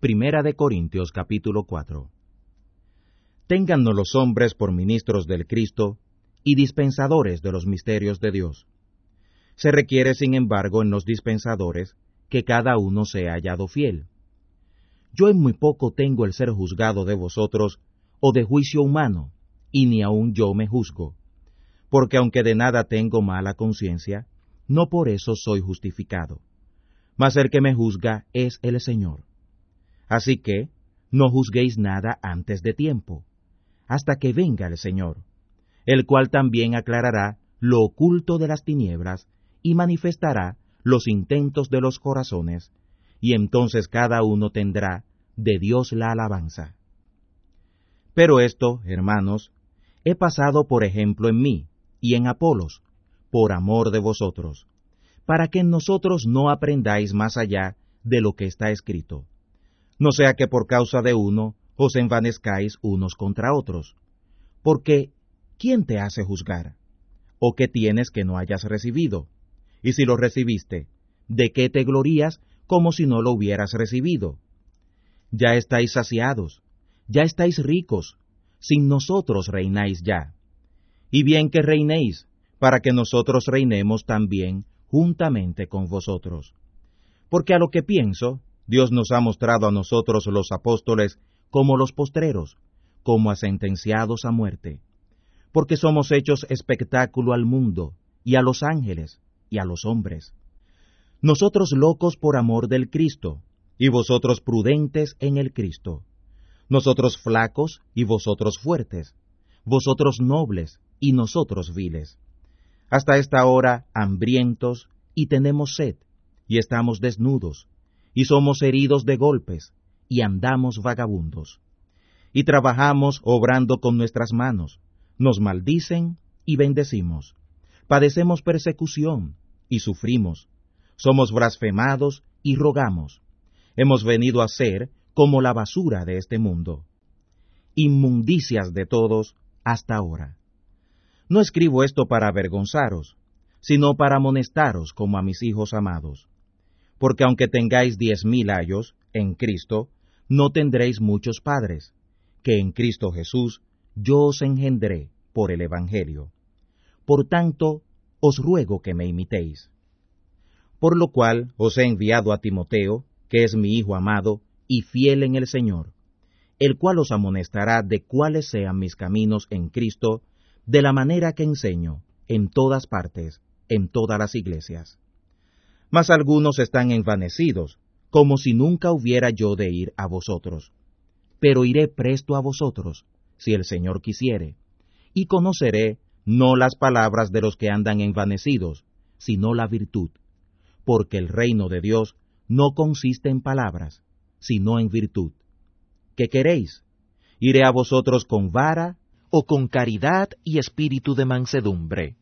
Primera de Corintios capítulo 4. Téngannos los hombres por ministros del Cristo y dispensadores de los misterios de Dios. Se requiere, sin embargo, en los dispensadores que cada uno sea hallado fiel. Yo en muy poco tengo el ser juzgado de vosotros o de juicio humano, y ni aun yo me juzgo, porque aunque de nada tengo mala conciencia, no por eso soy justificado. Mas el que me juzga es el Señor. Así que, no juzguéis nada antes de tiempo, hasta que venga el Señor, el cual también aclarará lo oculto de las tinieblas y manifestará los intentos de los corazones, y entonces cada uno tendrá de Dios la alabanza. Pero esto, hermanos, he pasado por ejemplo en mí y en Apolos, por amor de vosotros, para que en nosotros no aprendáis más allá de lo que está escrito. No sea que por causa de uno os envanezcáis unos contra otros. Porque, ¿quién te hace juzgar? ¿O qué tienes que no hayas recibido? Y si lo recibiste, ¿de qué te glorías como si no lo hubieras recibido? Ya estáis saciados, ya estáis ricos, sin nosotros reináis ya. Y bien que reinéis, para que nosotros reinemos también juntamente con vosotros. Porque a lo que pienso, Dios nos ha mostrado a nosotros los apóstoles como los postreros, como a sentenciados a muerte, porque somos hechos espectáculo al mundo, y a los ángeles, y a los hombres. Nosotros locos por amor del Cristo, y vosotros prudentes en el Cristo. Nosotros flacos y vosotros fuertes, vosotros nobles y nosotros viles. Hasta esta hora hambrientos y tenemos sed, y estamos desnudos, y somos heridos de golpes, y andamos vagabundos. Y trabajamos obrando con nuestras manos, nos maldicen y bendecimos. Padecemos persecución y sufrimos. Somos blasfemados y rogamos. Hemos venido a ser como la basura de este mundo. Inmundicias de todos hasta ahora. No escribo esto para avergonzaros, sino para amonestaros como a mis hijos amados. Porque aunque tengáis diez mil años en Cristo, no tendréis muchos padres, que en Cristo Jesús yo os engendré por el Evangelio. Por tanto, os ruego que me imitéis. Por lo cual os he enviado a Timoteo, que es mi hijo amado y fiel en el Señor, el cual os amonestará de cuáles sean mis caminos en Cristo, de la manera que enseño, en todas partes, en todas las iglesias. Mas algunos están envanecidos, como si nunca hubiera yo de ir a vosotros. Pero iré presto a vosotros, si el Señor quisiere, y conoceré no las palabras de los que andan envanecidos, sino la virtud, porque el reino de Dios no consiste en palabras, sino en virtud. ¿Qué queréis? ¿Iré a vosotros con vara o con caridad y espíritu de mansedumbre?